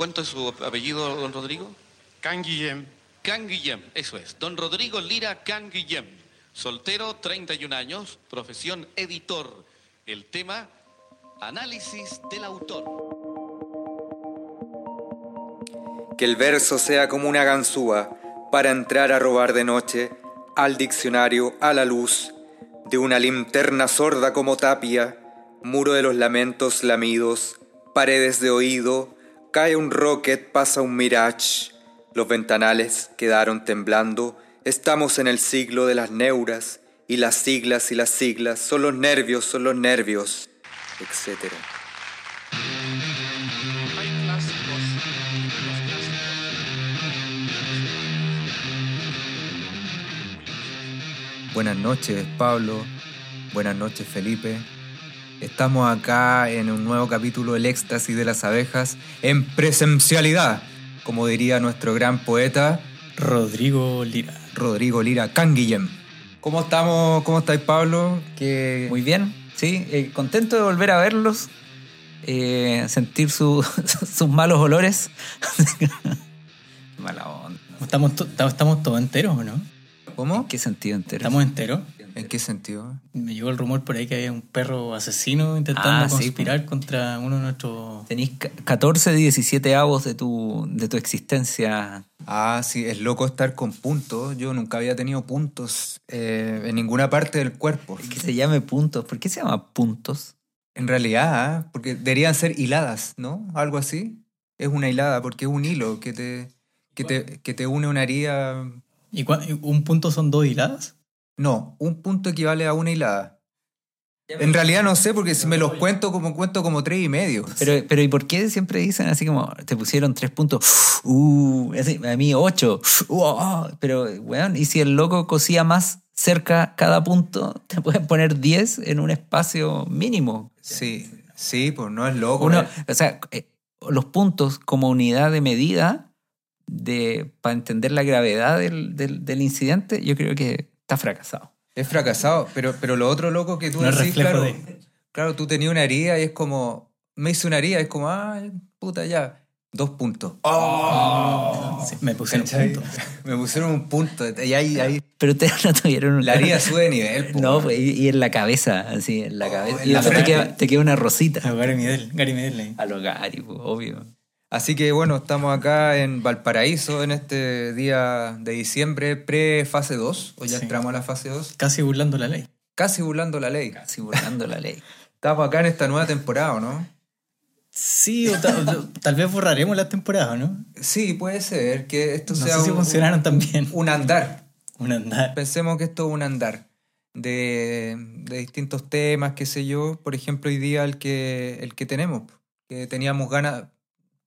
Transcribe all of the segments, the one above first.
¿Cuánto es su apellido, don Rodrigo? Can Guillem. Can Guillem, eso es. Don Rodrigo Lira Can Guillem. Soltero, 31 años, profesión editor. El tema, análisis del autor. Que el verso sea como una ganzúa para entrar a robar de noche al diccionario a la luz de una linterna sorda como tapia, muro de los lamentos lamidos, paredes de oído, cae un rocket, pasa un mirage, los ventanales quedaron temblando, estamos en el siglo de las neuras, y las siglas y las siglas, son los nervios, son los nervios, etc. Buenas noches, Pablo. Buenas noches, Felipe. Estamos acá en un nuevo capítulo del éxtasis de las abejas en presencialidad, como diría nuestro gran poeta Rodrigo Lira. Rodrigo Lira Canguillem. ¿Cómo estamos? ¿Cómo estáis, Pablo? Que Muy bien, sí, eh, contento de volver a verlos, eh, sentir su- sus malos olores. Mala onda. ¿Estamos, to- estamos todos enteros o no? ¿Cómo? ¿En qué sentido entero? ¿Estamos enteros? ¿En qué sentido? Me llegó el rumor por ahí que había un perro asesino intentando Ah, sí, conspirar contra uno de nuestros... Tenís ca- 14 de 17 avos de tu, de tu existencia. Ah, sí, es loco estar con puntos. Yo nunca había tenido puntos eh, en ninguna parte del cuerpo. Que se llame puntos. ¿Por qué se llama puntos? En realidad, ¿ah? porque deberían ser hiladas, ¿no? Algo así. Es una hilada porque es un hilo que te, que te, que te une una herida. ¿Y un punto son dos hiladas? No, un punto equivale a una hilada. En realidad no sé porque si me los cuento como cuento como tres y medio. Pero, pero ¿y por qué siempre dicen así como te pusieron tres puntos? Uh, así, a mí ocho. Uh, oh. Pero, weón, ¿y si el loco cosía más cerca cada punto? Te pueden poner 10 en un espacio mínimo. Sí, sí, pues no es loco. Uno, ¿no? o sea, eh, los puntos como unidad de medida de, para entender la gravedad del, del- del incidente, yo creo que está fracasado. Es fracasado, pero, pero lo otro loco que tú No decís, claro, de- claro, tú tenías una herida y es como, me hice una herida, es como, ah, puta, ya, dos puntos. Sí, me pusieron ¿Cachai? puntos. Me pusieron un punto, y ahí, ahí Pero ustedes no tuvieron un- la herida sube de nivel. po, No, pues, y, y en la cabeza, así, en la Oh, cabeza. en y la te queda, te queda una rosita. A Gary Medel, Gary Medel ahí. A lo Gary, pues, obvio. Así que bueno, estamos acá en Valparaíso en este día de diciembre, pre-fase 2, o ya Sí. entramos a la fase 2, Casi burlando la ley. casi burlando la ley. Así burlando la ley. Estamos acá en esta nueva temporada, ¿o ¿no? Sí, o ta- o tal vez borraremos la temporada, ¿no? Sí, puede ser que esto No sea sé si un- funcionaron tan bien. un andar. Un andar. Pensemos que esto es un andar de, de distintos temas, qué sé yo. Por ejemplo, hoy día el que, el que tenemos, que teníamos ganas.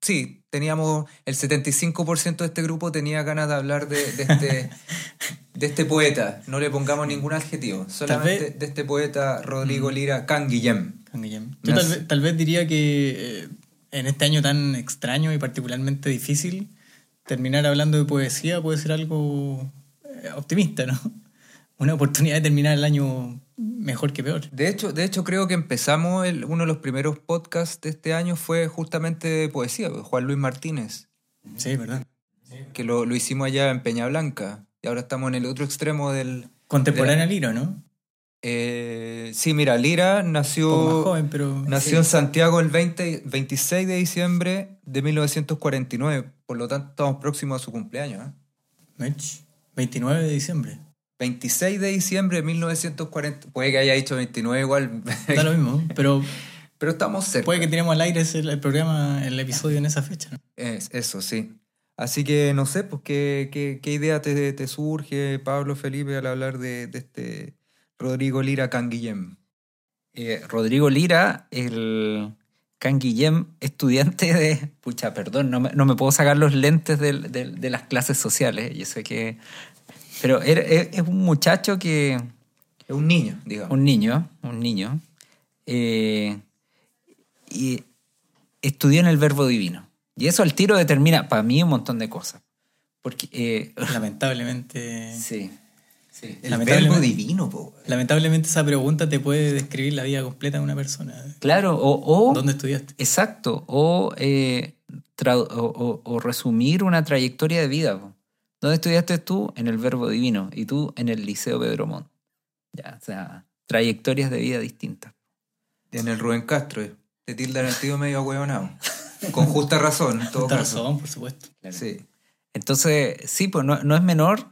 Sí, teníamos el 75% de este grupo tenía ganas de hablar de, de este, de este poeta. No le pongamos ningún adjetivo, solamente vez- de este poeta Rodrigo Lira Canguillem. Con Guillem. Yo tal vez, tal vez diría que eh, en este año tan extraño y particularmente difícil, terminar hablando de poesía puede ser algo eh, optimista, ¿no? Una oportunidad de terminar el año mejor que peor. De hecho, de hecho, creo que empezamos el- uno de los primeros podcasts de este año fue justamente de poesía, Juan Luis Martínez. Sí, ¿verdad? que lo, lo hicimos allá en Peña Blanca y ahora estamos en el otro extremo del... Contemporánea Liro, ¿no? eh, sí, mira, Lira nació, joven, pero... nació en Santiago el 20 26 de diciembre de 1949, por lo tanto estamos próximos a su cumpleaños. ¿eh? Mech, 29 de diciembre. 26 de diciembre de 1940, puede que haya dicho 29 igual, Da lo mismo, pero pero estamos cerca. puede que tenemos al aire ese- el programa, el episodio en esa fecha, ¿no? Es- eso, sí. Así que no sé, pues qué, qué, qué idea te, te surge, Pablo Felipe, al hablar de, de este Rodrigo Lira Canguillem. Eh, Rodrigo Lira, el Can Guillem, estudiante de. Pucha, perdón, no me, no me puedo sacar los lentes del- del- de las clases sociales. Yo sé que. Pero era- es, es un muchacho que. Es un niño, digamos. Un niño, un niño. eh, y estudió en el Verbo Divino. Y eso al tiro determina, para mí, un montón de cosas. Porque. eh, Lamentablemente... sí. Sí. El Lamentablemente- verbo divino, po. Lamentablemente esa pregunta te puede describir la vida completa de una persona. Claro, o, o ¿Dónde estudiaste? Exacto. O eh, o- o resumir una trayectoria de vida. po. ¿Dónde estudiaste tú? En el Verbo Divino. Y tú en el Liceo Pedro Montt. Ya, o sea, trayectorias de vida distintas. En el Rubén Castro, eh. te tildan el tío medio ahueonado. Con justa razón, en todo caso. razón, por supuesto. Sí. Entonces, sí, pues no, no es menor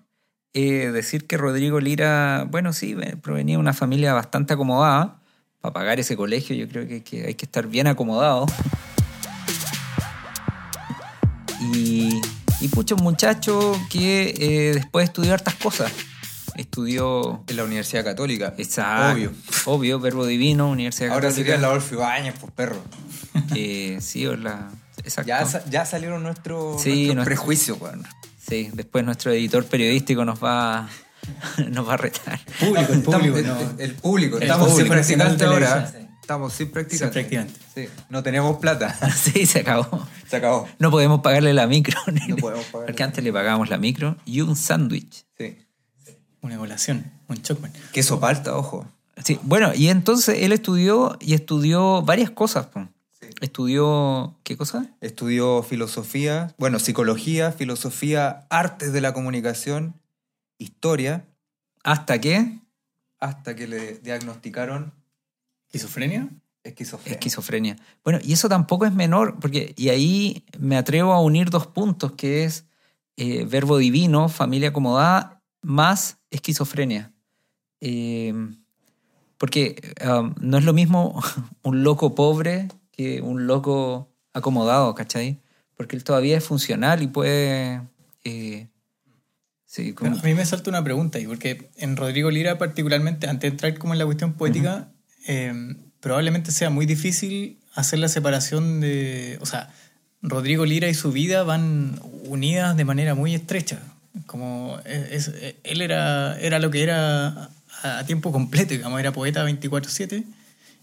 eh, decir que Rodrigo Lira, bueno, sí, provenía de una familia bastante acomodada. Para pagar ese colegio yo creo que, que hay que estar bien acomodado. Y, y pucha, un muchacho que eh, después estudió hartas cosas. Estudió, En la Universidad Católica. exacto, Obvio. obvio, Verbo Divino, Universidad Ahora Católica. sería la Orfeo Bañez, pues perro. Eh, sí, o la, exacto. Ya, ya salieron nuestros Sí, nuestros nuestro- prejuicios, weón. Sí, después nuestro editor periodístico nos va, nos va a retar. Público, el Estamos- público, el, no. el público. El Estamos público ahora. Estamos sin practicante. Sin practicante. Sí. No tenemos plata. Sí, se acabó. Se acabó. No podemos pagarle la micro. No podemos pagarle. Porque antes le pagábamos la micro y un sándwich. Sí. Una colación, un chocman. Queso palta, ojo. Sí, bueno, y entonces él estudió y estudió varias cosas. po. Estudió, ¿qué cosa? Estudió filosofía, bueno, psicología, filosofía, artes de la comunicación, historia, ¿Hasta qué? hasta que le diagnosticaron ¿Esquizofrenia? esquizofrenia. Esquizofrenia. Bueno, y eso tampoco es menor, porque, y ahí me atrevo a unir dos puntos, que es eh, verbo divino, familia acomodada, más esquizofrenia. Eh, porque um, no es lo mismo un loco pobre que un loco acomodado, ¿cachai? Porque él todavía es funcional y puede... eh, sí, como- A mí me salta una pregunta ahí, porque en Rodrigo Lira particularmente, antes de entrar como en la cuestión poética, eh, probablemente sea muy difícil hacer la separación de... O sea, Rodrigo Lira y su vida van unidas de manera muy estrecha. Como es- es- él era, era lo que era a, tiempo completo, digamos, era poeta 24/7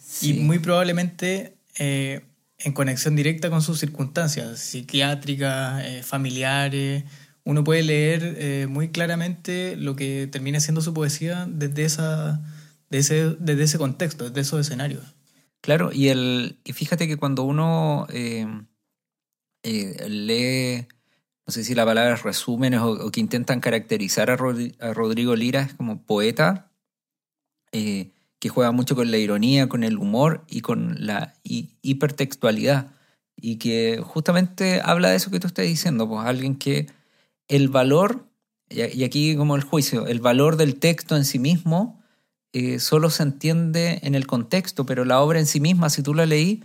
Sí. y muy probablemente eh, en conexión directa con sus circunstancias psiquiátricas, eh, familiares. Uno puede leer eh, muy claramente lo que termina siendo su poesía desde, esa, de ese, desde ese contexto, desde esos escenarios. Claro, y, el, y fíjate que cuando uno eh, eh, lee, no sé si la palabra es resúmenes o, que intentan caracterizar a, Rodri- a Rodrigo Lira como poeta, eh, que juega mucho con la ironía, con el humor y con la hi- hipertextualidad. Y que justamente habla de eso que tú estás diciendo, pues alguien que el valor, y aquí como el juicio, el valor del texto en sí mismo eh, solo se entiende en el contexto, pero la obra en sí misma, si tú la leí,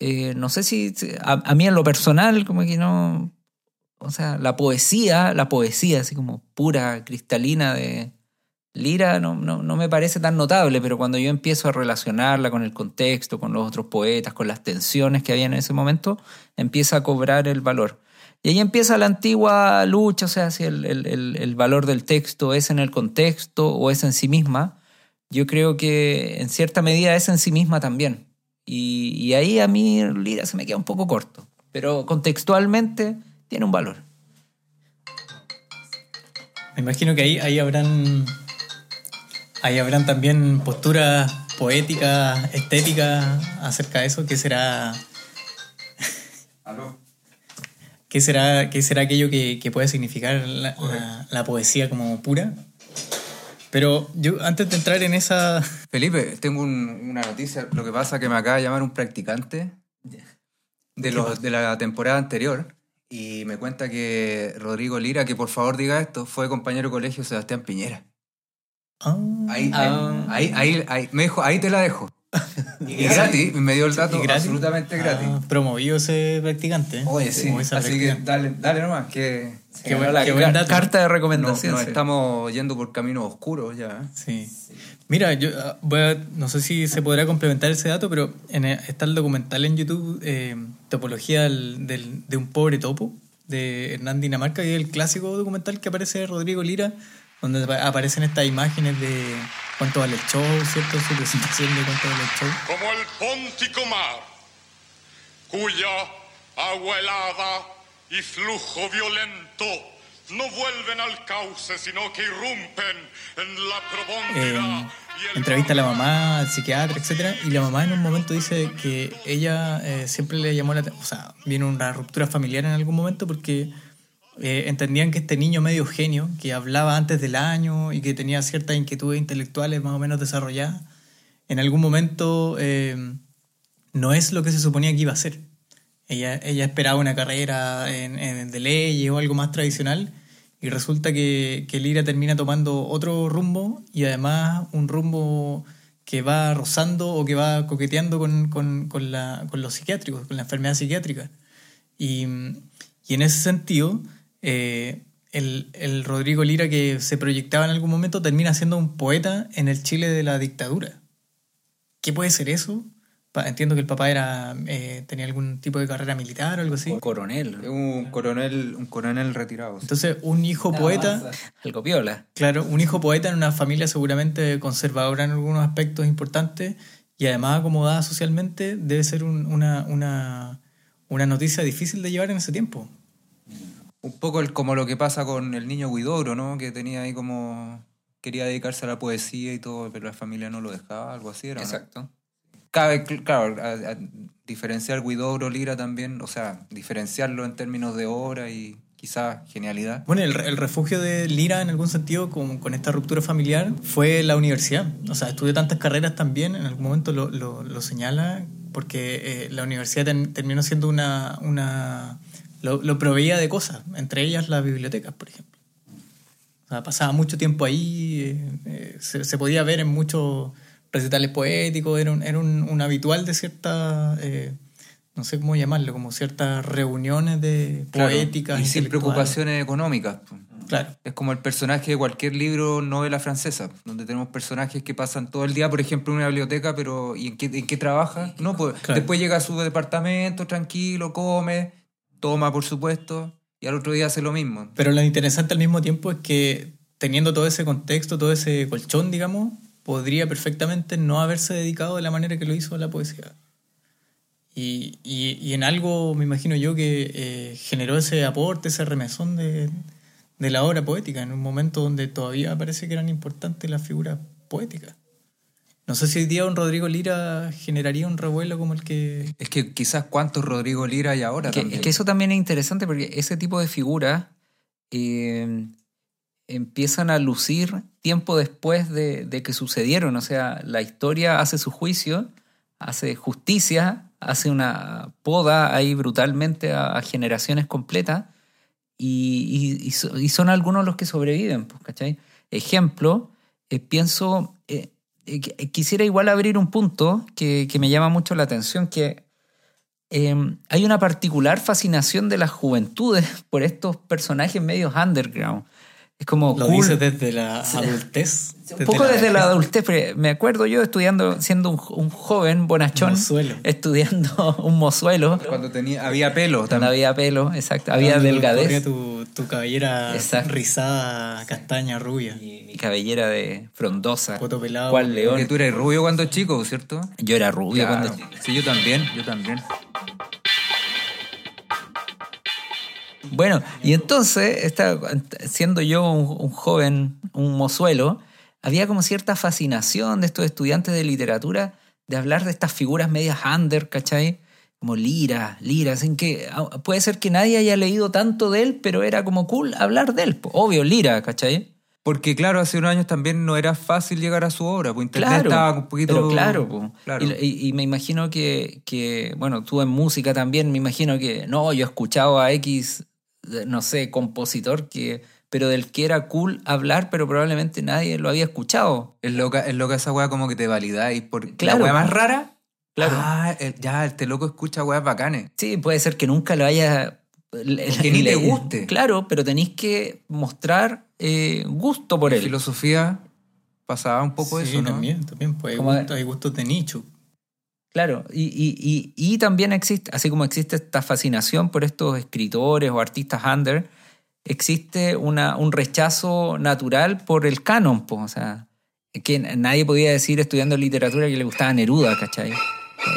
eh, no sé si a, mí en lo personal, como que no, o sea, la poesía, la poesía así como pura, cristalina de Lira, no, no, no me parece tan notable, pero cuando yo empiezo a relacionarla con el contexto, con los otros poetas, con las tensiones que había en ese momento, empieza a cobrar el valor. Y ahí empieza la antigua lucha, o sea, si el- el- el valor del texto es en el contexto o es en sí misma. Yo creo que en cierta medida es en sí misma también. Y, y ahí a mí Lira se me queda un poco corto. Pero contextualmente tiene un valor. Me imagino que ahí, ahí habrán ahí habrán también posturas poéticas, estéticas acerca de eso. ¿Qué será, qué será, qué será aquello que, que puede significar la, la- la poesía como pura? Pero yo, antes de entrar en esa... Felipe, tengo un- una noticia. Lo que pasa es que me acaba de llamar un practicante de, los, de la temporada anterior y me cuenta que Rodrigo Lira, que por favor diga esto, fue compañero de colegio Sebastián Piñera. Ah, Ahí, Ah. ahí, ahí, ahí- me dijo, ahí te la dejo. Y gratis, me dio el dato absolutamente gratis. Ah, promovió ese practicante. ¿eh? Oye, sí, así que dale, dale nomás, que Qué buen- la buen dato. carta de recomendación. nos sí. estamos yendo por caminos oscuros ya. Sí. Mira, yo ah, voy a- no sé si se podrá complementar ese dato, pero en el- está el documental en YouTube, eh, Topología del- del- de un pobre topo, de Hernán Dinamarca, y es el clásico documental que aparece de Rodrigo Lira, donde apa- aparecen estas imágenes de cuánto vale el show, ¿cierto? Su presentación de cuánto vale el show. como el póntico mar, cuya agua helada y flujo violento no vuelven al cauce, sino que irrumpen en la eh, profundidad. el entrevista a la mamá, al psiquiatra, etcétera, y la mamá en un momento dice que ella eh, siempre le llamó la atención, o sea, viene una ruptura familiar en algún momento porque eh, entendían que este niño medio genio, que hablaba antes del año y que tenía ciertas inquietudes intelectuales más o menos desarrolladas, en algún momento eh, no es lo que se suponía que iba a ser. Ella, ella esperaba una carrera en, en de leyes o algo más tradicional y resulta que, que Lira termina tomando otro rumbo y además un rumbo que va rozando o que va coqueteando con, con, con, la, con los psiquiátricos, con la enfermedad psiquiátrica. Y, y en ese sentido, eh, el, el Rodrigo Lira que se proyectaba en algún momento termina siendo un poeta en el Chile de la dictadura. ¿Qué puede ser eso? Pa- Entiendo que el papá era eh, tenía algún tipo de carrera militar o algo así. Coronel. Un coronel, un coronel retirado. Entonces, un hijo poeta, Algo piola. claro, un hijo poeta en una familia seguramente conservadora en algunos aspectos importantes y además acomodada socialmente, debe ser un- una, una, una noticia difícil de llevar en ese tiempo. Un poco el- como lo que pasa con el niño Guidobro, ¿no? Que tenía ahí como... Quería dedicarse a la poesía y todo, pero la familia no lo dejaba, algo así era. ¿no? Exacto. Cabe, cl- claro, a- a diferenciar Guidobro, Lira también, o sea, diferenciarlo en términos de obra y quizás genialidad. Bueno, el, el refugio de Lira, en algún sentido, con, con esta ruptura familiar, fue la universidad. O sea, estudió tantas carreras también, en algún momento lo, lo- lo señala, porque eh, la universidad ten- terminó siendo una... una lo, lo proveía de cosas, entre ellas las bibliotecas, por ejemplo. O sea, pasaba mucho tiempo ahí, eh, eh, se, se podía ver en muchos recitales poéticos, era un, era un, un habitual de ciertas... eh, no sé cómo llamarlo, como ciertas reuniones de Claro, poéticas. Y sin preocupaciones económicas. Claro. Es como el personaje de cualquier libro, novela francesa, donde tenemos personajes que pasan todo el día, por ejemplo, en una biblioteca, pero ¿y en qué, en qué trabaja? No, pues Claro. después llega a su departamento tranquilo, come, toma, por supuesto, y al otro día hace lo mismo. Pero lo interesante al mismo tiempo es que teniendo todo ese contexto, todo ese colchón, digamos, podría perfectamente no haberse dedicado de la manera que lo hizo a la poesía. Y, y- en algo, me imagino yo, que eh, generó ese aporte, ese remesón de, de la obra poética, en un momento donde todavía parece que eran importantes las figuras poéticas. No sé si hoy día un Rodrigo Lira generaría un revuelo como el que... Es que quizás cuántos Rodrigo Lira hay ahora Es que, también. es que eso también es interesante porque ese tipo de figuras eh, empiezan a lucir tiempo después de, de que sucedieron. O sea, la historia hace su juicio, hace justicia, hace una poda ahí brutalmente a, a generaciones completas y, y- y so- y son algunos los que sobreviven, pues, ¿cachai? Ejemplo, eh, pienso, eh, quisiera igual abrir un punto que, que me llama mucho la atención, que eh, hay una particular fascinación de las juventudes por estos personajes medios underground. Es como Lo cool. dice desde la adultez. Un poco desde la adultez, pero me acuerdo yo estudiando, siendo un, un joven bonachón, Mozuelo. estudiando un mozuelo, Cuando tenía, había pelo cuando también. había pelo, exacto, había Cuando delgadez. tu, tu cabellera Exacto. rizada, castaña, rubia. Mi, mi cabellera de frondosa. Poto pelado. ¿Cuál Porque león? tú eres rubio cuando chico, ¿cierto? Yo era rubio Claro. cuando Sí, yo también, yo también. Bueno, y entonces, esta- siendo yo un, un joven, un mozuelo, había como cierta fascinación de estos estudiantes de literatura de hablar de estas figuras medias under, ¿cachai? Como Lira, Lira, sin que ah, puede ser que nadie haya leído tanto de él, pero era como cool hablar de él. Obvio, Lira, ¿cachai? Porque claro, hace unos años también no era fácil llegar a su obra, pues internet Claro, estaba un poquito... pero claro. Claro. Y, me imagino que, que, bueno, tú en música también, me imagino que, no, yo he escuchado a X, no sé, compositor, que, pero del que era cool hablar, pero probablemente nadie lo había escuchado. Es loca, es loca esa weá como que te validáis. Por... Claro, La weá más rara, Claro. ah, el- ya, este loco escucha weas bacanes. Sí, puede ser que nunca lo haya... que ni te guste. Claro, pero tenéis que mostrar eh, gusto por En él. filosofía pasaba un poco Sí, eso, ¿no? también, también. Pues hay, Como- gustos, hay gustos de nicho. Claro, y, y, y, también existe, así como existe esta fascinación por estos escritores o artistas under, existe una, un rechazo natural por el canon, po, o sea, que nadie podía decir estudiando literatura que le gustaba Neruda, ¿cachai?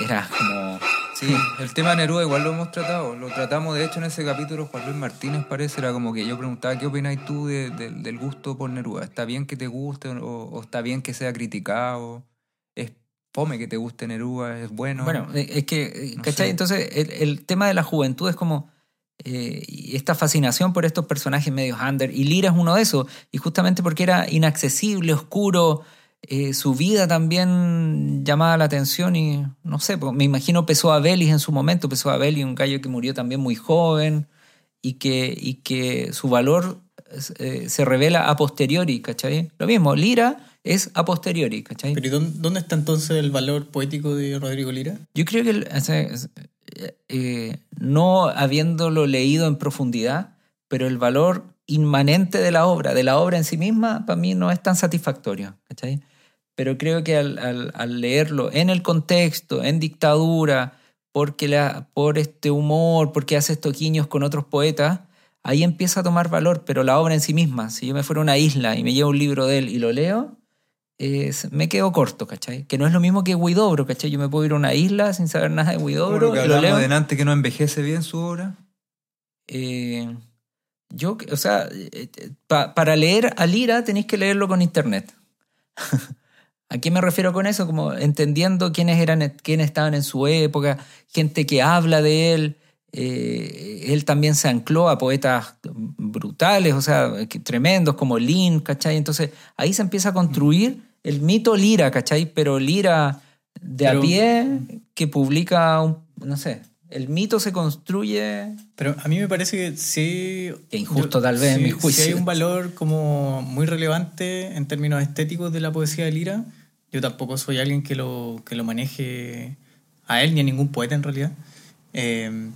Era como, Sí, el tema de Neruda igual lo hemos tratado. Lo tratamos, de hecho, en ese capítulo, Juan Luis Martínez parece, era como que yo preguntaba, ¿qué opinas tú de- de- del gusto por Neruda? ¿Está bien que te guste o está bien que sea criticado? ¿Es fome que te guste Neruda? ¿Es bueno? Bueno, eh, es que, eh, No ¿cachai? sé. Entonces, el, el tema de la juventud es como eh, esta fascinación por estos personajes medios under, y Lira es uno de esos, y justamente porque era inaccesible, oscuro, eh, su vida también llamaba la atención y no sé, me imagino Pessoa Belis en su momento, Pessoa Belis, un gallo que murió también muy joven y que, y que su valor eh, se revela a posteriori, ¿cachai? Lo mismo, Lira es a posteriori, ¿cachai? Pero ¿y dónde, está entonces el valor poético de Rodrigo Lira? Yo creo que o sea, eh, no habiéndolo leído en profundidad, pero el valor inmanente de la obra, de la obra en sí misma, para mí no es tan satisfactorio. ¿cachai? Pero creo que al, al- al leerlo en el contexto, en dictadura, porque la, por este humor, porque hace estos guiños con otros poetas, ahí empieza a tomar valor, pero la obra en sí misma, si yo me fuera a una isla y me llevo un libro de él y lo leo, es- me quedo corto, ¿cachai? Que no es lo mismo que Huidobro, ¿cachai? Yo me puedo ir a una isla sin saber nada de Huidobro lo leo. delante que no envejece bien su obra. Eh, yo, o sea, eh, pa- para leer a Lira tenéis que leerlo con internet. ¿A qué me refiero con eso? Como entendiendo quiénes eran, quiénes estaban en su época, gente que habla de él. Eh, él también se ancló a poetas brutales, o sea, tremendos como Lin, ¿cachai? Entonces ahí se empieza a construir el mito Lira, ¿cachai? Pero Lira de Pero- a pie que publica un, no sé, el mito se construye Pero a mí me parece que sí. Qué injusto, tal vez, en sí- mi sí juicio. hay un valor como muy relevante en términos estéticos de la poesía de Lira. Yo tampoco soy alguien que lo, que lo maneje a él ni a ningún poeta en realidad. Eh,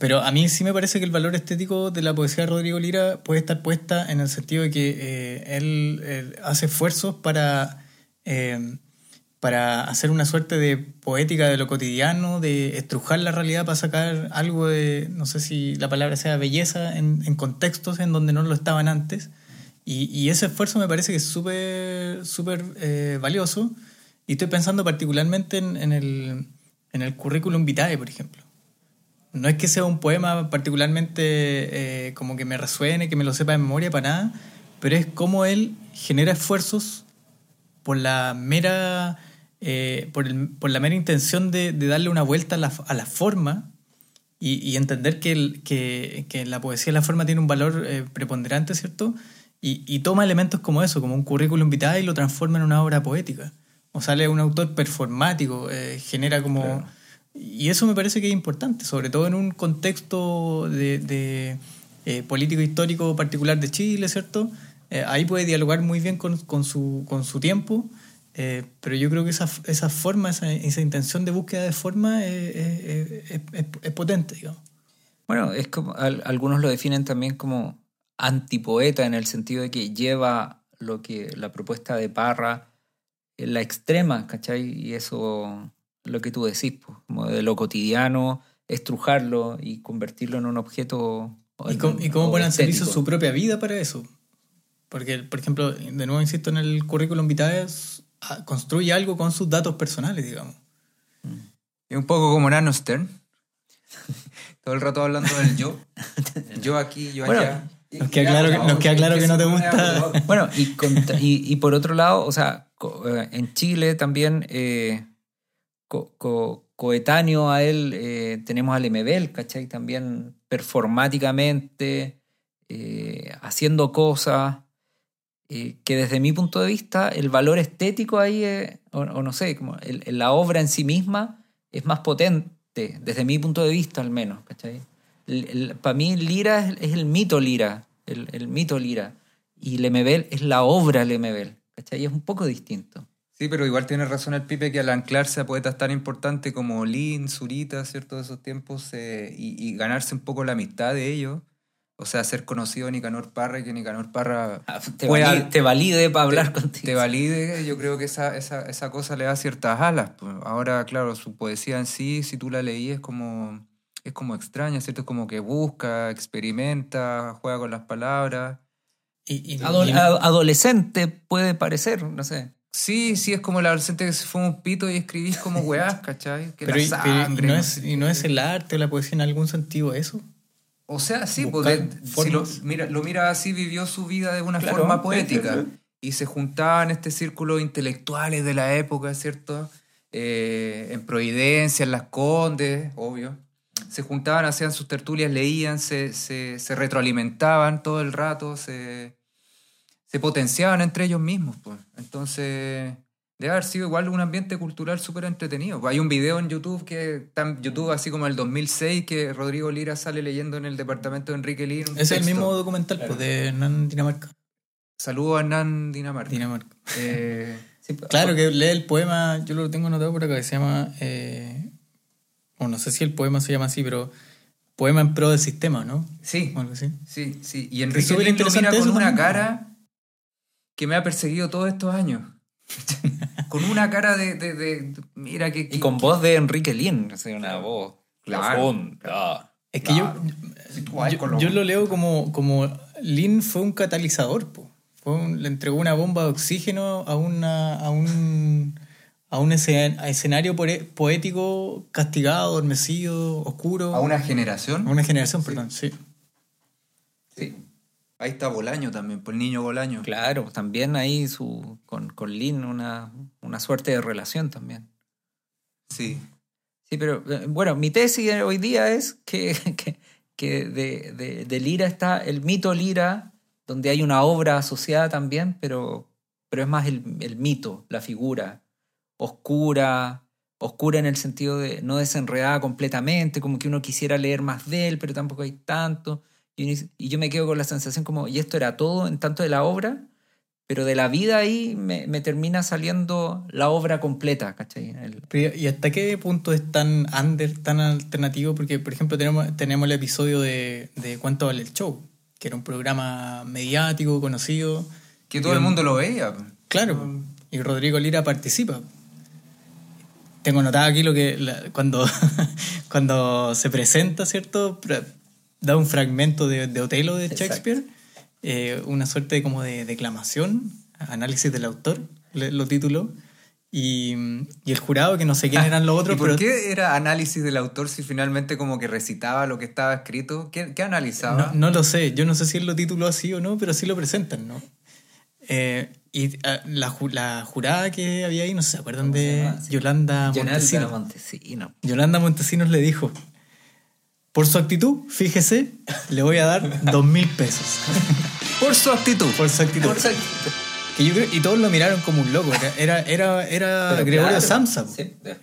pero a mí sí me parece que el valor estético de la poesía de Rodrigo Lira puede estar puesta en el sentido de que eh, él, eh, hace esfuerzos para, eh, para hacer una suerte de poética de lo cotidiano, de estrujar la realidad para sacar algo de, no sé si la palabra sea belleza, en, contextos en donde no lo estaban antes. Y, y ese esfuerzo me parece que es súper súper valioso. Y estoy pensando particularmente en, en el, en el currículum vitae, por ejemplo. No es que sea un poema particularmente eh, como que me resuene, que me lo sepa de memoria para nada, pero es como él genera esfuerzos por la mera, eh, por, el- por la mera intención de, darle una vuelta a la, a la forma y, entender que, que, la poesía la forma tiene un valor eh, preponderante, ¿cierto? Y, y toma elementos como eso, como un currículum vitae y lo transforma en una obra poética. O sale un autor performático, genera como... Y eso me parece que es importante, sobre todo en un contexto de, de, eh, político histórico particular de Chile, ¿cierto? Eh, ahí puede dialogar muy bien con, con su, con su tiempo, eh, pero yo creo que esa, esa forma, esa, esa intención de búsqueda de forma es, es- es- es- potente, digamos. Bueno, es como al- algunos lo definen también como antipoeta en el sentido de que lleva lo que la propuesta de Parra la extrema, ¿cachai? Y eso lo que tú decís, pues, como de lo cotidiano, estrujarlo y convertirlo en un objeto. ¿Y cómo, y cómo o pone al servicio su propia vida para eso? Porque, por ejemplo, de nuevo insisto en el currículum vitae, ah, construye algo con sus datos personales, digamos. Es un poco como Nano Stern. Todo el rato hablando del yo. Yo aquí, yo Bueno, allá. nos queda claro que- nos queda claro que no te gusta. Bueno, y, contra- y, y por otro lado, o sea, eh, en Chile también, eh, co- co- coetáneo a él, eh, tenemos al Lemebel, ¿cachai? También performáticamente, eh, haciendo cosas eh, que desde mi punto de vista, el valor estético ahí, o, no sé, como la obra en sí misma es más potente, desde mi punto de vista al menos, ¿cachai? Para mí Lira es, el mito Lira, el, el mito Lira, y Lemebel es la obra Lemebel, ¿cachai? Es un poco distinto. Sí, pero igual tiene razón el Pipe que al anclarse a poetas tan importantes como Lin, Zurita, ¿cierto? De esos tiempos, eh, y, y ganarse un poco la amistad de ellos, o sea, ser conocido a Nicanor Parra y que Nicanor Parra Ah, Te, pueda- valide, te valide para hablar te, contigo. te valide, yo creo que esa, esa, esa cosa le da ciertas alas. pues. Ahora, claro, su poesía en sí, si tú la leí, es como, es como extraña, ¿cierto? Es como que busca, experimenta, juega con las palabras. Y, y- Adol- y- a- adolescente puede parecer, no sé. Sí, sí, es como el adolescente que se fue un pito y escribís como weás, ¿cachai? Que Pero, la y- pero y sangre, no es, y no es el arte o la poesía en algún sentido eso. O sea, sí, porque si lo mira, lo mira así, vivió su vida de una Claro, forma poética. Y se juntaban este círculo intelectuales de la época, ¿cierto? Eh, en Providencia, en Las Condes, obvio. Se juntaban, hacían sus tertulias, leían, se, se, se retroalimentaban todo el rato, se, se potenciaban entre ellos mismos. Pues. Entonces, debe haber sido igual un ambiente cultural súper entretenido. Hay un video en YouTube, que YouTube así como el 2006, que Rodrigo Lira sale leyendo en el departamento de Enrique Lira. Es el mismo documental pues, de Hernán Dinamarca. Saludo a Hernán Dinamarca. Dinamarca. Eh, Sí, Claro, que lee el poema, yo lo tengo anotado por acá, que se llama, eh, o no sé si el poema se llama así, pero poema en pro del sistema, ¿no? sí, O algo así. sí, sí. Y Enrique Lira lo mira interesante con una cara que me ha perseguido todos estos años. con una cara de, de- de- mira que... Y con voz de Enrique Lin, o sea, una voz Claro. profunda. Es que yo, yo, lo leo como, como Lin fue un catalizador, po. Fue un- le entregó una bomba de oxígeno a, una, a un, a un escen- a escenario poético castigado, adormecido, oscuro. A una generación. A una generación, perdón, sí. Sí. Ahí está Bolaño también, por el niño Bolaño. Claro, también ahí su, con, con Lin una, una suerte de relación también. Sí. Sí, pero eh, bueno, mi tesis hoy día es que, que, que de, de, de Lira está el mito Lira, donde hay una obra asociada también, pero, pero es más el, el mito, la figura, oscura, oscura en el sentido de no desenredada completamente, como que uno quisiera leer más de él, pero tampoco hay tanto. Y, y yo me quedo con la sensación como, y esto era todo en tanto de la obra, pero de la vida ahí me, me termina saliendo la obra completa, ¿cachai? El- Pero, ¿Y hasta qué punto es tan under, tan alternativo? Porque, por ejemplo, tenemos, tenemos el episodio de, de Cuánto vale el show, que era un programa mediático, conocido. Que todo el mundo lo veía. Claro, y Rodrigo Lira participa. Tengo notado aquí lo que la- cuando, cuando se presenta, ¿cierto? Da un fragmento de, de Otelo de Shakespeare, eh, una suerte como de declamación, análisis del autor, le- lo tituló, y, y el jurado, que no sé quién eran los ¿Y otros, por pero qué era análisis del autor si finalmente como que recitaba lo que estaba escrito? ¿Qué, qué analizaba? No, no lo sé, yo no sé si él lo tituló así o no, pero sí lo presentan, ¿no? Eh, y ah, la, la jurada que había ahí, no sé, ¿se acuerdan de. Yolanda Yolanda Montesino? Montesino. Yolanda Montesinos le dijo, por su actitud, fíjese, le voy a dar dos mil pesos. Por su actitud. Por su actitud. Que yo creo- y todos lo miraron como un loco. Era, era, era, Pero Gregorio claro, Samsa.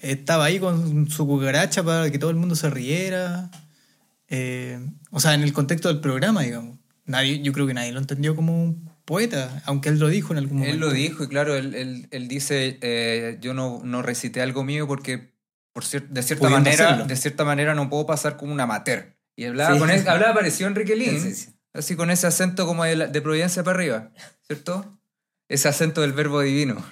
Estaba ahí con su cucaracha para que todo el mundo se riera. Eh, o sea, en el contexto del programa, digamos. Nadie, yo creo que nadie lo entendió como un poeta, aunque él lo dijo en algún momento. Él lo dijo y claro, él, él- él dice, eh, yo no, no recité algo mío porque por cier- de, cierta Pudiendo manera, hacerlo. de cierta manera no puedo pasar como un amateur. Y hablaba, Sí. con hablaba parecido Enrique Lin, Sí, sí, sí. así con ese acento como de, la- de Providencia para arriba, ¿cierto? Ese acento del verbo divino.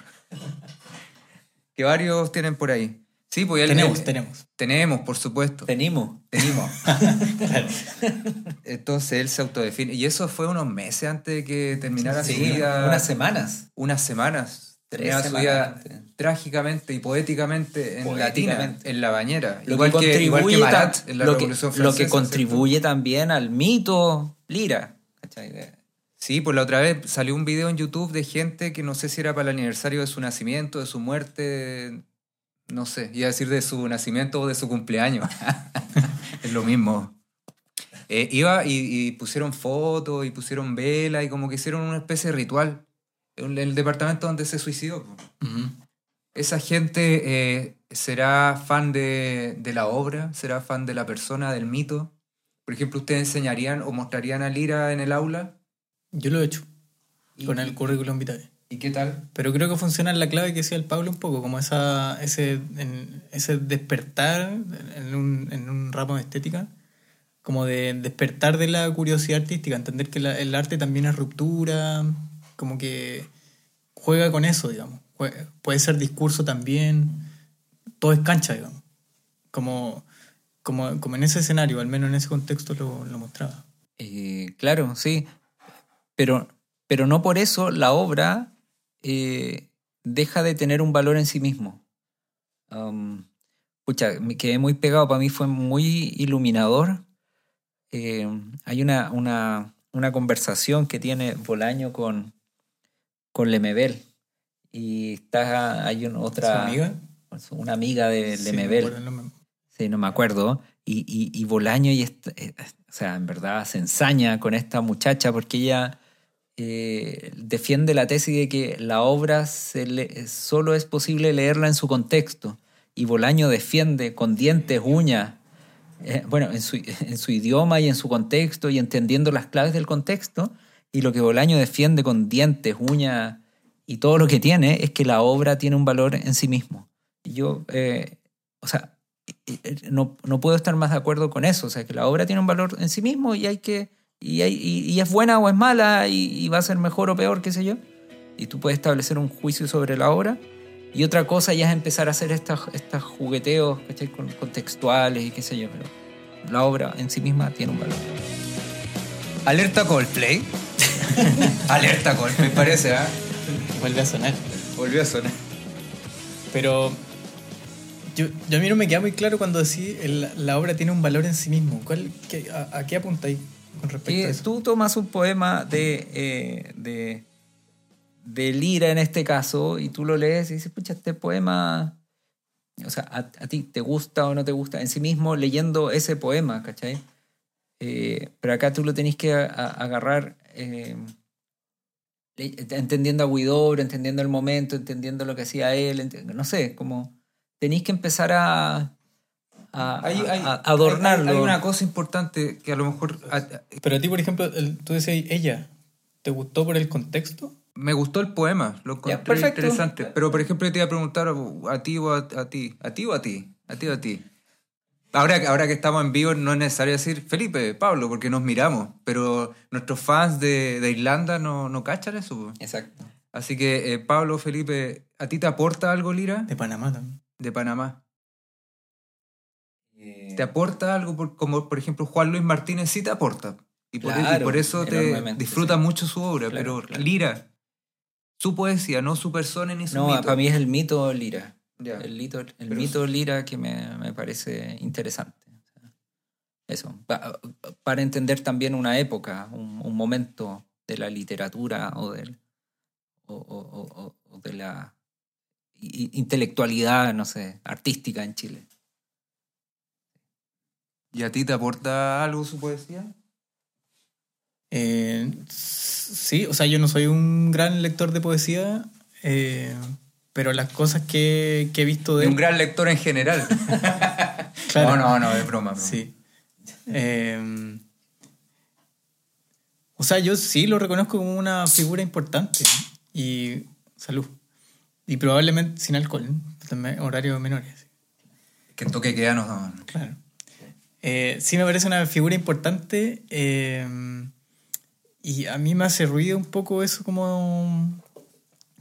que varios tienen por ahí. Sí, pues él- Tenemos, él- tenemos. Tenemos, por supuesto. Tenimos. Tenemos. Entonces él se autodefine. Y eso fue unos meses antes de que terminara su vida. unas semanas. unas semanas. Su vida trágicamente y poéticamente en Poéticamente. Latina, en la bañera. Lo igual, que que, igual que contribuye Marat en la lo que, lo que contribuye también al mito Lira. Sí, pues la otra vez salió un video en YouTube de gente que no sé si era para el aniversario de su nacimiento, de su muerte, no sé, iba a decir de su nacimiento o de su cumpleaños. es lo mismo. Eh, iba y, y pusieron fotos y pusieron vela y como que hicieron una especie de ritual el departamento donde se suicidó. ¿Esa gente eh, será fan de, de la obra? ¿Será fan de la persona, del mito? Por ejemplo, ¿ustedes enseñarían o mostrarían a Lira en el aula? Yo lo he hecho ¿Y- con el currículum vitae. ¿Y qué tal? Pero creo que funciona en la clave que decía el Pablo un poco, como esa, ese, en- ese despertar en un, en un ramo de estética, como de despertar de la curiosidad artística, entender que la- el arte también es ruptura, como que juega con eso, digamos. Puede ser discurso también, todo es cancha, digamos. Como, como, como en ese escenario, al menos en ese contexto lo, lo mostraba. Eh, claro, sí. Pero, pero no por eso la obra eh, deja de tener un valor en sí mismo. Um, me quedé muy pegado, para mí fue muy iluminador. Eh, hay una, una, una conversación que tiene Bolaño con, con Lemebel. Y está, hay un- otra... ¿Su amiga? Una amiga de Lemebel. Sí, no me acuerdo. Y, y, y Bolaño, y esta- eh, o sea, en verdad se ensaña con esta muchacha porque ella eh, defiende la tesis de que la obra se le- solo es posible leerla en su contexto. Y Bolaño defiende con dientes, uñas, eh, bueno, en su, en su idioma y en su contexto y entendiendo las claves del contexto. Y lo que Bolaño defiende con dientes, uñas y todo lo que tiene es que la obra tiene un valor en sí mismo. Yo, eh, o sea, eh, eh, no, no puedo estar más de acuerdo con eso. O sea, que la obra tiene un valor en sí mismo y hay que. Y, hay- y- es buena o es mala y, y va a ser mejor o peor, qué sé yo. Y tú puedes establecer un juicio sobre la obra. Y otra cosa ya es empezar a hacer estos, jugueteos contextuales y qué sé yo. Pero la obra en sí misma tiene un valor. Alerta Coldplay. Alerta Coldplay, parece, ¿ah? Vuelve a sonar. Volvió a sonar. Pero yo, yo a mí no me queda muy claro cuando decís el- la obra tiene un valor en sí mismo. ¿Cuál, qué- a, a qué apuntáis con respecto Que a eso? tú tomas un poema de, eh, de, de Lira en este caso y tú lo lees y dices, pucha, este poema, o sea, a, a ti te gusta o no te gusta en sí mismo leyendo ese poema, ¿cachai? Eh, pero acá tú lo tenés que a- a- agarrar eh, entendiendo a Guidobro, entendiendo el momento, entendiendo lo que hacía él, no sé, como tenéis que empezar a, a, Hay, hay- a- a adornarlo. hay- hay una cosa importante que a lo mejor a- a- Pero a ti, por ejemplo, el- tú decías ella, ¿te gustó por el contexto? me gustó el poema, lo encontré perfecto. interesante. Pero por ejemplo, yo te iba a preguntar a ti o a, a ti, a ti o a ti, a ti o a ti. Ahora, que- ahora que estamos en vivo no es necesario decir Felipe, Pablo, porque nos miramos, pero nuestros fans de, de Irlanda no, no cachan eso. Exacto. Así que, eh, Pablo, Felipe, ¿a ti te aporta algo, Lira? De Panamá también. De Panamá. ¿Te aporta algo? Por- como por ejemplo Juan Luis Martínez sí te aporta. Y por, Claro, y por eso te disfruta sí. mucho su obra. Claro, pero claro. Lira, su poesía, no su persona ni su No, mito. para mí es el mito Lira. Ya. El, mito, el Pero mito Lira que me, me parece interesante. Eso, pa- para entender también una época, un, un momento de la literatura o, del, o, o- o- o- o de la i- intelectualidad, no sé, artística en Chile. ¿Y a ti te aporta algo su poesía? Eh, sí, o sea, yo no soy un gran lector de poesía, eh, pero las cosas que, que he visto de De él... un gran lector en general. Claro. No, no, no, es broma. broma. Sí. Eh, o sea, yo sí lo reconozco como una figura importante. Y salud. Y probablemente sin alcohol. También horarios menores. Que en toque queda no. Claro. Eh, sí me parece una figura importante. eh, y a mí me hace ruido un poco eso como.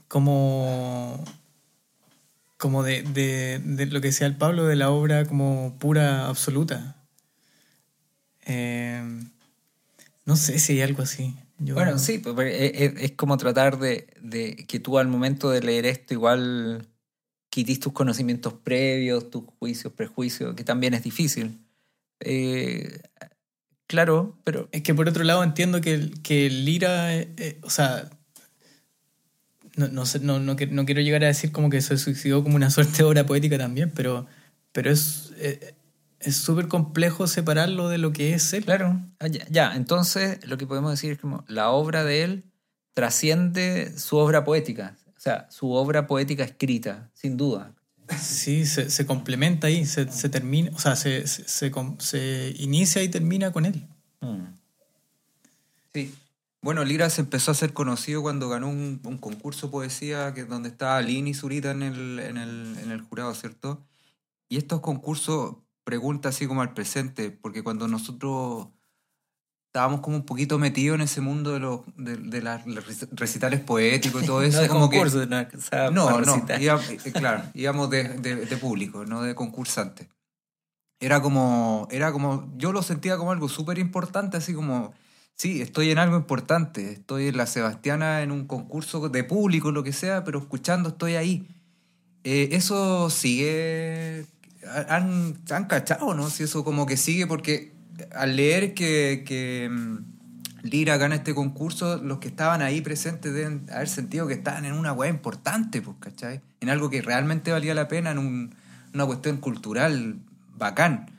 como. Como de, de- de lo que decía el Pablo de la obra como pura, absoluta. Eh, no sé si hay algo así. Yo- Bueno, sí, pues, pero es, es- es como tratar de, de que tú al momento de leer esto igual quites tus conocimientos previos, tus juicios, prejuicios, que también es difícil. Eh, claro, pero Es que por otro lado entiendo que, el- que Lira, eh, eh, o sea, no, no, sé, no, no, no quiero llegar a decir como que se suicidó como una suerte de obra poética también, pero, pero es eh, es súper complejo separarlo de lo que es él. claro, ah, ya, ya, entonces lo que podemos decir es como la obra de él trasciende su obra poética, o sea, su obra poética escrita, sin duda. Sí, se, se complementa ahí, se, se termina, o sea, se, se, se com- se inicia y termina con él. Mm. Sí. Bueno, Lira se empezó a ser conocido cuando ganó un, un concurso de poesía que, donde estaba Lini Zurita en el, en, el, en el jurado, ¿cierto? Y estos concursos pregunta así como al presente, porque cuando nosotros estábamos como un poquito metidos en ese mundo de, los de, de las recitales poéticos y todo eso, no de como que... no, o sea, No, no, eh, claro, íbamos de, de- de público, no de concursante. Era como, era como, yo lo sentía como algo súper importante, así como, sí, estoy en algo importante, estoy en la Sebastiana en un concurso de público, lo que sea, pero escuchando estoy ahí. Eh, eso sigue, han, han cachado, ¿no? Si eso como que sigue, porque al leer que, que mm, Lira gana este concurso, los que estaban ahí presentes deben haber sentido que estaban en una weá importante, pues, ¿cachai? En algo que realmente valía la pena, en un- una cuestión cultural bacán.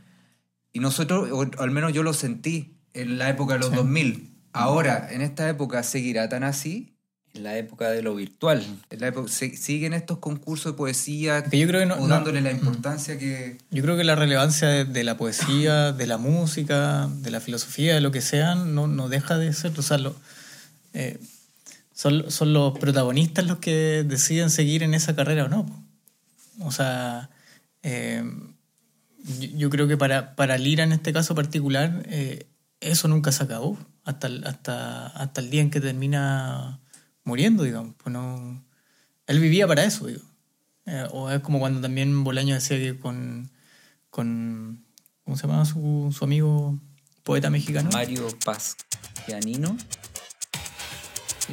Y nosotros, o al menos yo lo sentí en la época de los 2000. Ahora, en esta época, ¿seguirá tan así? En la época de lo virtual. En la época, se- ¿Siguen estos concursos de poesía Que yo creo que no- o no- dándole la importancia que... Yo creo que la relevancia de, de la poesía, de la música, de la filosofía, de lo que sean, no, no deja de ser. O sea, lo- eh, son, son los protagonistas los que deciden seguir en esa carrera o no. O sea, eh, yo, yo creo que para, para Lira en este caso particular, eh, eso nunca se acabó hasta el, hasta, hasta el día en que termina muriendo, digamos. Pues no, él vivía para eso, digo. Eh, o es como cuando también Bolaño decía que con, con ¿cómo se llama su, su amigo poeta mexicano? Mario Pasquianino. ¿Sí?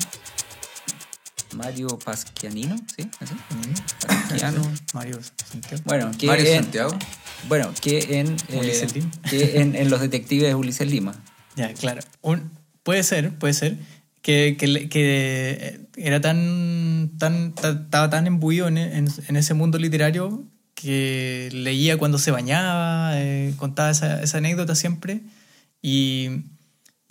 Mario Pasquianino, ¿sí? ¿Así? Pasquiano. Mario Santiago. Bueno, que Mario en, Santiago. Bueno, que en, eh, Ulises Lima. que en, en Los Detectives de Ulises Lima. Ya, claro. Un- puede ser, puede ser que, que, que era tan, tan, ta- estaba tan embuido en, en- en ese mundo literario que leía cuando se bañaba, eh, contaba esa, esa anécdota siempre. Y,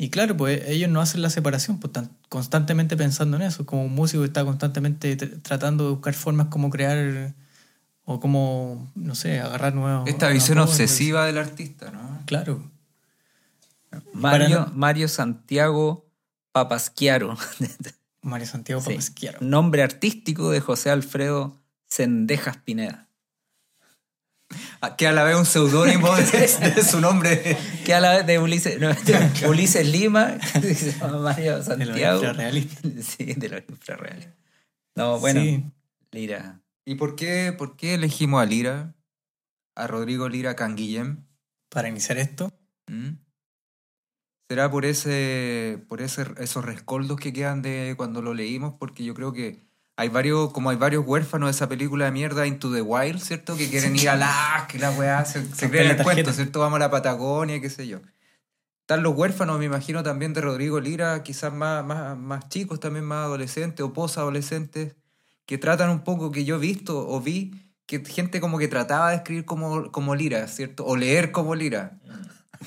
y claro, pues ellos no hacen la separación, pues están constantemente pensando en eso. Como un músico que está constantemente tr- tratando de buscar formas como crear o como, no sé, agarrar nuevos. Esta nuevos visión obsesiva del artista, ¿no? Claro. Mario, no- Mario Santiago Papasquiaro. Mario Santiago Sí. Papasquiaro. Nombre artístico de José Alfredo Sendejas Pineda. Que a la vez un seudónimo de, de su nombre. Que a la vez de Ulises, no, de Ulises Lima, que se llama Mario De los Santiago. infrarrealistas. Sí, de los infrarreales. No, bueno, Sí. Lira. ¿Y por qué, por qué elegimos a Lira? A Rodrigo Lira Canguillem. Para iniciar esto, ¿Mm? ¿Será por ese, por ese, esos rescoldos que quedan de cuando lo leímos? Porque yo creo que hay varios, como hay varios huérfanos de esa película de mierda Into the Wild, ¿cierto? Que quieren ir a la que la weá, se, se creen el cuento. ¿cierto? Vamos a la Patagonia, qué sé yo. Están los huérfanos, me imagino, también de Rodrigo Lira, quizás más, más, más chicos, también más adolescentes o posadolescentes, que tratan un poco, que yo he visto o vi, que gente como que trataba de escribir como, como Lira, ¿cierto? O leer como Lira.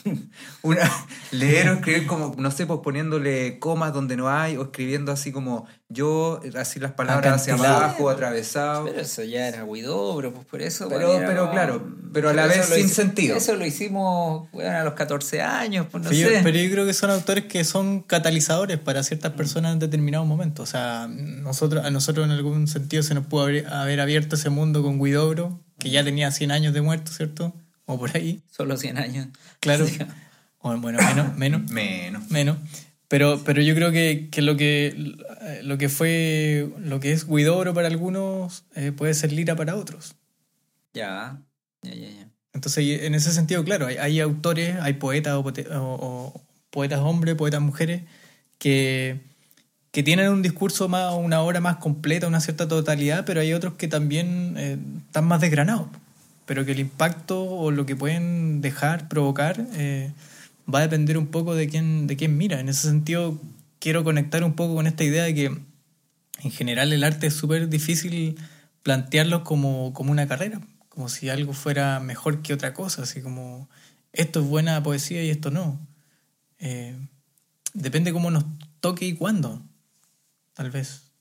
Una, leer o escribir como, no sé, pues poniéndole comas donde no hay, o escribiendo así como yo, así las palabras hacia abajo, atravesado. Pero eso ya era Huidobro, pues por eso. Pero- bueno, pero claro, pero a la vez lo sin sentido. Eso lo hicimos bueno, a los 14 años, pues no pero, yo, sé. pero yo creo que son autores que son catalizadores para ciertas personas en determinados momentos. O sea, nosotros, a nosotros en algún sentido se nos pudo haber, haber abierto ese mundo con Guidobro, que ya tenía 100 años de muerto, ¿cierto? O por ahí, Solo 100 años. claro. O, bueno, menos, menos. Menos. menos. Pero, pero yo creo que, que lo que lo que fue lo que es Guidobro para algunos eh, puede ser Lira para otros. Ya, ya, ya, ya. Entonces, en ese sentido, claro, hay, hay autores, hay poetas o, pote- o- o poetas hombres, poetas mujeres, que, que tienen un discurso más, una obra más completa, una cierta totalidad, pero hay otros que también eh, están más desgranados. Pero que el impacto o lo que pueden dejar, provocar, eh, va a depender un poco de quién, de quién mira. En ese sentido, quiero conectar un poco con esta idea de que en general el arte es súper difícil plantearlo como, como una carrera, como si algo fuera mejor que otra cosa, así como esto es buena poesía y esto no. Eh, depende cómo nos toque y cuándo, tal vez.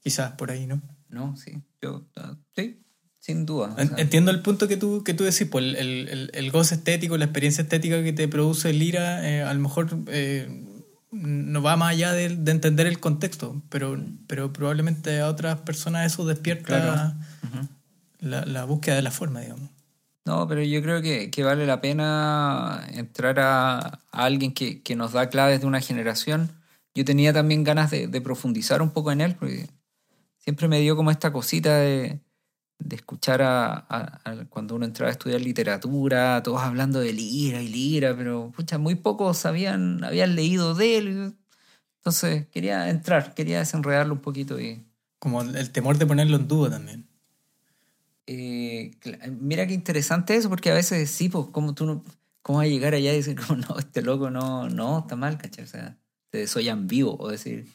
Quizás por ahí, ¿no? No, sí. Yo, ah, sí, sin duda. o En- sea, Entiendo el punto que tú, que tú decís, pues el, el, el- goce estético, la experiencia estética que te produce el ira, eh, a lo mejor eh, no va más allá de, de entender el contexto, pero, pero probablemente a otras personas eso despierta la, la búsqueda de la forma, digamos. No, pero yo creo que, que vale la pena entrar a, a alguien que, que nos da claves de una generación. Yo tenía también ganas de, de profundizar un poco en él, porque siempre me dio como esta cosita de, de escuchar a, a- a- cuando uno entraba a estudiar literatura, todos hablando de Lira y Lira, pero pucha, muy pocos habían, habían leído de él. Entonces quería entrar, quería desenredarlo un poquito y... Como el temor de ponerlo en duda también. eh, mira qué interesante eso, porque a veces sí, pues, como tú no, cómo vas a llegar allá y decir, como, no, este loco no, no, está mal, ¿cachai? O sea, te soy vivo, o decir,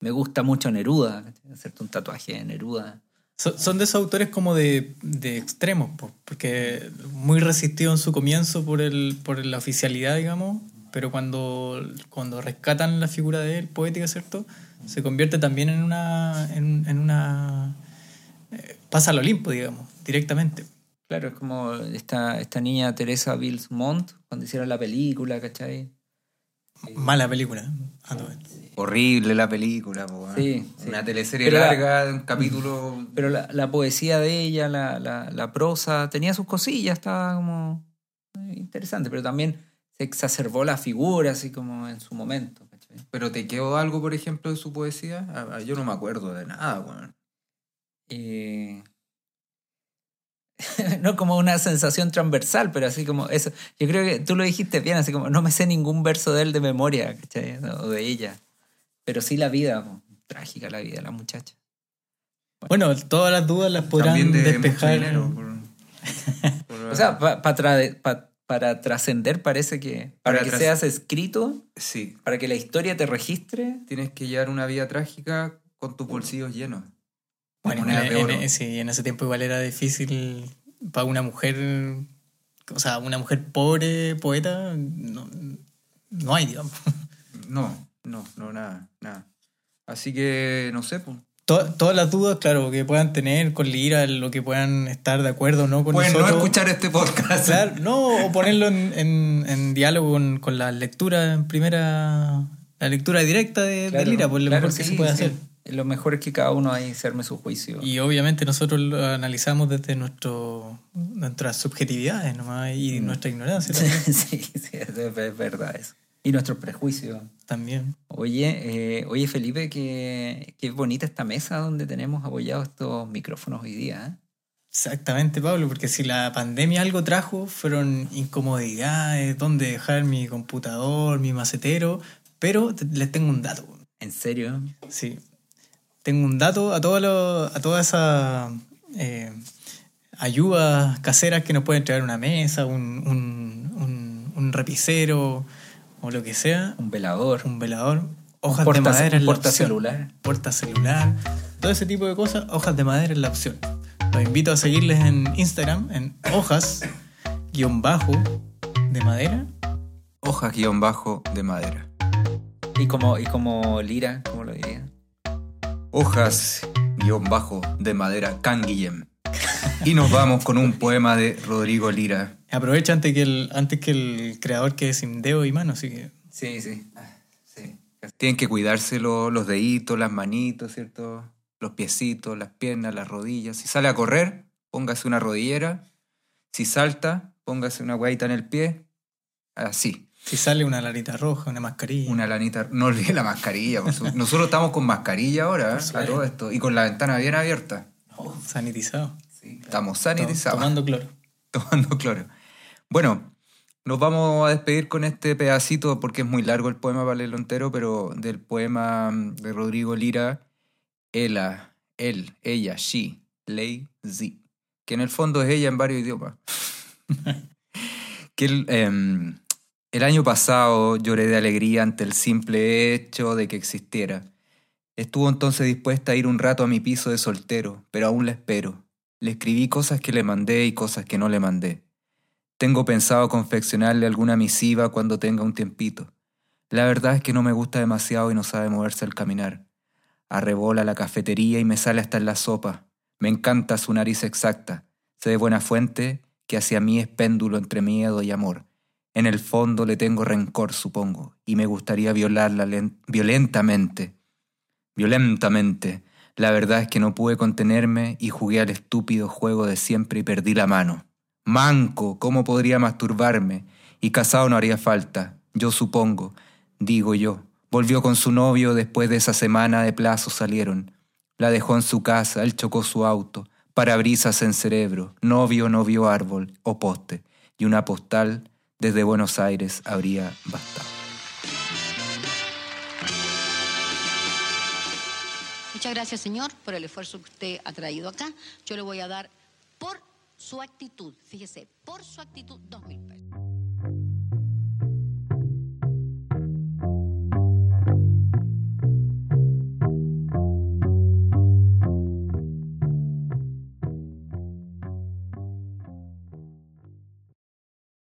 me gusta mucho Neruda, hacerte un tatuaje de Neruda. So- Son de esos autores como de, de extremos, po, porque muy resistido en su comienzo por, el, por la oficialidad, digamos, pero cuando, cuando rescatan la figura de él, poética, ¿cierto? Se convierte también en una... En, en una eh, pasa al Olimpo, digamos, directamente. Claro, es como esta, esta niña Teresa Bilsmont, cuando hicieron la película, ¿cachai? Mala película. a todo esto. Horrible la película, po. Sí, sí. Una teleserie Pero la- larga, un capítulo. Pero la, la poesía de ella, la, la, la prosa, tenía sus cosillas, estaba como interesante, pero también se exacerbó la figura, así como en su momento. ¿cachai? Pero te quedó algo, por ejemplo, de su poesía. Ah, ah, Yo no me acuerdo de nada, weón. Eh, no como una sensación transversal, pero así como eso. Yo creo que tú lo dijiste bien, así como no me sé ningún verso de él de memoria, ¿cachai? O de ella. Pero sí la vida, po. trágica la vida de la muchacha. Bueno, todas las dudas las podrán de mucho despejar. dinero. por- por- O sea, pa- pa tra- pa- para trascender parece que, para, Para que seas escrito, sí, para que la historia te registre, tienes que llevar una vida trágica con tus bolsillos llenos. Bueno, en, de oro. en- sí, en ese tiempo igual era difícil para una mujer, o sea, una mujer pobre, poeta, no, no hay, digamos. No, no, no, nada, nada. Así que, no sé, pues. To- todas las dudas, claro, que puedan tener con Lira, lo que puedan estar de acuerdo o no con Pueden no nosotros. escuchar este podcast. Claro, no, o ponerlo en, en- en diálogo con, con la lectura en primera, la lectura directa de, Lira, pues lo claro, mejor que sí, se puede sí. hacer. Lo mejor es que cada uno ahí se arme su juicio. Y obviamente nosotros lo analizamos desde nuestro, nuestras subjetividades nomás y nuestra ignorancia sí, sí, es, verdad eso. Y nuestros prejuicios. también. Oye, eh, oye Felipe, qué, qué bonita esta mesa donde tenemos apoyados estos micrófonos hoy día. ¿eh? Exactamente, Pablo, porque si la pandemia algo trajo, fueron incomodidades, dónde dejar mi computador, mi macetero, pero les tengo un dato. ¿En serio? Sí, tengo un dato a, todo lo- a todas esas eh, ayudas caseras que nos pueden traer una mesa, un, un, un- un repicero o lo que sea, Un velador. un velador, hojas de porta- madera en la opción. Portacelular, todo ese tipo de cosas, hojas de madera es la opción. Los invito a seguirles en Instagram, en hojas guion bajo de madera. Hojas guion bajo de madera. Y como, y como lira. Hojas guion bajo de madera Canguillem. Y nos vamos con un poema de Rodrigo Lira. Aprovecha antes que el, antes que el creador quede sin dedo y mano, así que Sí, sí. sí. Tienen que cuidarse lo- los deditos, las manitos, ¿cierto? Los piecitos, las piernas, las rodillas. Si sale a correr, póngase una rodillera. Si salta, póngase una guaita en el pie. Así. Si sale una larita roja, una mascarilla. Una lanita. No olvide la mascarilla. Nosotros estamos con mascarilla ahora, ¿eh? a todo esto. Y con la ventana bien abierta. sanitizado. Estamos To- sanitizados. Tomando cloro. tomando cloro. Bueno, nos vamos a despedir con este pedacito porque es muy largo el poema para leerlo entero, pero del poema mm, de Rodrigo Lira, Ela, él, ella, she, ley, zi, que en el fondo es ella en varios idiomas. que el, em, el año pasado lloré de alegría ante el simple hecho de que existiera. Estuvo entonces dispuesta a ir un rato a mi piso de soltero, pero aún la espero. Le escribí cosas que le mandé y cosas que no le mandé. Tengo pensado confeccionarle alguna misiva cuando tenga un tiempito. La verdad es que no me gusta demasiado y no sabe moverse al caminar. Arrebola la cafetería y me sale hasta en la sopa. Me encanta su nariz exacta. Sé de buena fuente que hacia mí es péndulo entre miedo y amor. En el fondo le tengo rencor, supongo, y me gustaría violarla len- violentamente. Violentamente. La verdad es que no pude contenerme y jugué al estúpido juego de siempre y perdí la mano. Manco, ¿cómo podría masturbarme? Y casado no haría falta, yo supongo, digo yo. Volvió con su novio después de esa semana de plazo salieron. La dejó en su casa, él chocó su auto. parabrisas en cerebro, novio, novio árbol o poste, y una postal desde Buenos Aires habría bastado. Muchas gracias, señor, por el esfuerzo que usted ha traído acá. Yo le voy a dar por su actitud, fíjese, por su actitud, dos mil pesos.